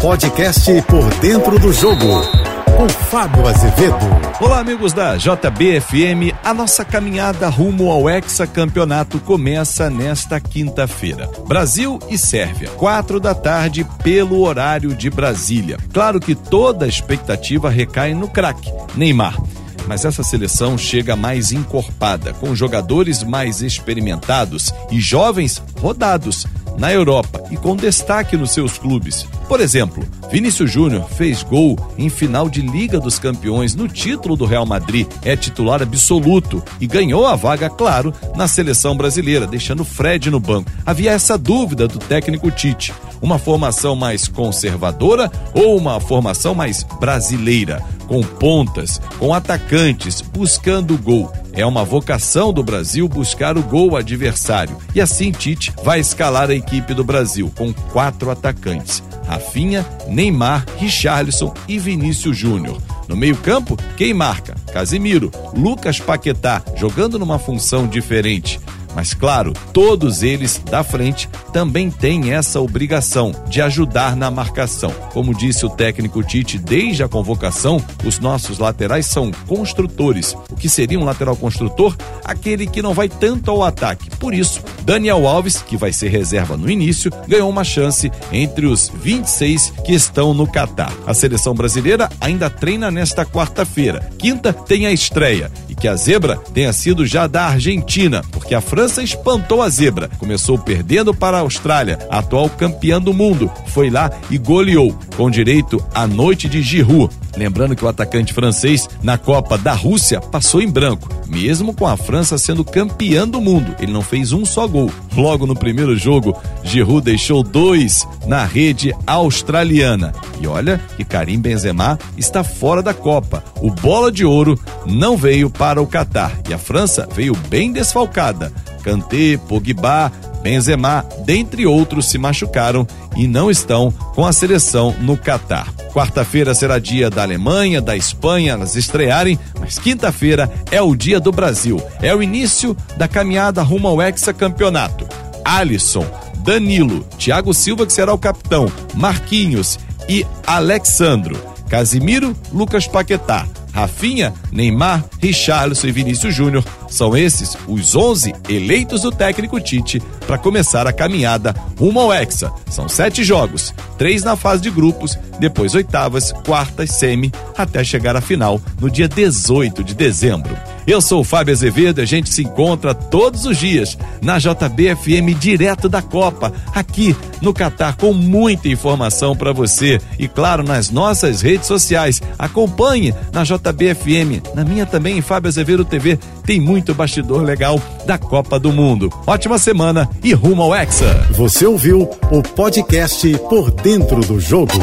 Podcast Por Dentro do Jogo, com Fábio Azevedo. Olá, amigos da JBFM. A nossa caminhada rumo ao hexacampeonato começa nesta quinta-feira. Brasil e Sérvia, quatro da tarde, pelo horário de Brasília. Claro que toda a expectativa recai no craque, Neymar mas essa seleção chega mais encorpada, com jogadores mais experimentados e jovens rodados na Europa e com destaque nos seus clubes. Por exemplo, Vinícius Júnior fez gol em final de Liga dos Campeões no título do Real Madrid, é titular absoluto e ganhou a vaga, claro, na seleção brasileira, deixando Fred no banco. Havia essa dúvida do técnico Tite: uma formação mais conservadora ou uma formação mais brasileira, com pontas, com atacantes, buscando gol. É uma vocação do Brasil buscar o gol adversário. E assim Tite vai escalar a equipe do Brasil com quatro atacantes: Rafinha, Neymar, Richarlison e Vinícius Júnior. No meio-campo, quem marca? Casimiro, Lucas Paquetá, jogando numa função diferente. Mas claro, todos eles da frente também têm essa obrigação de ajudar na marcação. Como disse o técnico Tite desde a convocação, os nossos laterais são construtores. O que seria um lateral construtor? Aquele que não vai tanto ao ataque. Por isso, Daniel Alves, que vai ser reserva no início, ganhou uma chance entre os 26 que estão no Catar. A seleção brasileira ainda treina nesta quarta-feira. Quinta tem a estreia que a zebra tenha sido já da Argentina, porque a França espantou a zebra. Começou perdendo para a Austrália, atual campeã do mundo. Foi lá e goleou, com direito à noite de Giroud. Lembrando que o atacante francês, na Copa da Rússia, passou em branco, mesmo com a França sendo campeã do mundo. Ele não fez um só gol. Logo no primeiro jogo, Giroud deixou dois na rede australiana. E olha que Karim Benzema está fora da Copa. O bola de ouro não veio para o Catar e a França veio bem desfalcada. Kanté, Pogba, Benzema, dentre outros, se machucaram e não estão com a seleção no Catar. Quarta-feira será dia da Alemanha, da Espanha, elas estrearem, mas quinta-feira é o dia do Brasil. É o início da caminhada rumo ao hexacampeonato. Alisson, Danilo, Thiago Silva, que será o capitão, Marquinhos e Alexandro, Casimiro, Lucas Paquetá, Rafinha, Neymar, Richarlison e Vinícius Júnior são esses os 11 eleitos do técnico Tite para começar a caminhada rumo ao Hexa. São sete jogos, três na fase de grupos, depois oitavas, quartas, semi, até chegar à final no dia 18 de dezembro. Eu sou o Fábio Azevedo, a gente se encontra todos os dias na JBFM direto da Copa, aqui no Catar com muita informação para você e claro nas nossas redes sociais. Acompanhe na JBFM, na minha também, Fábio Azevedo TV, tem muito bastidor legal da Copa do Mundo. Ótima semana e rumo ao Hexa. Você ouviu o podcast Por Dentro do Jogo.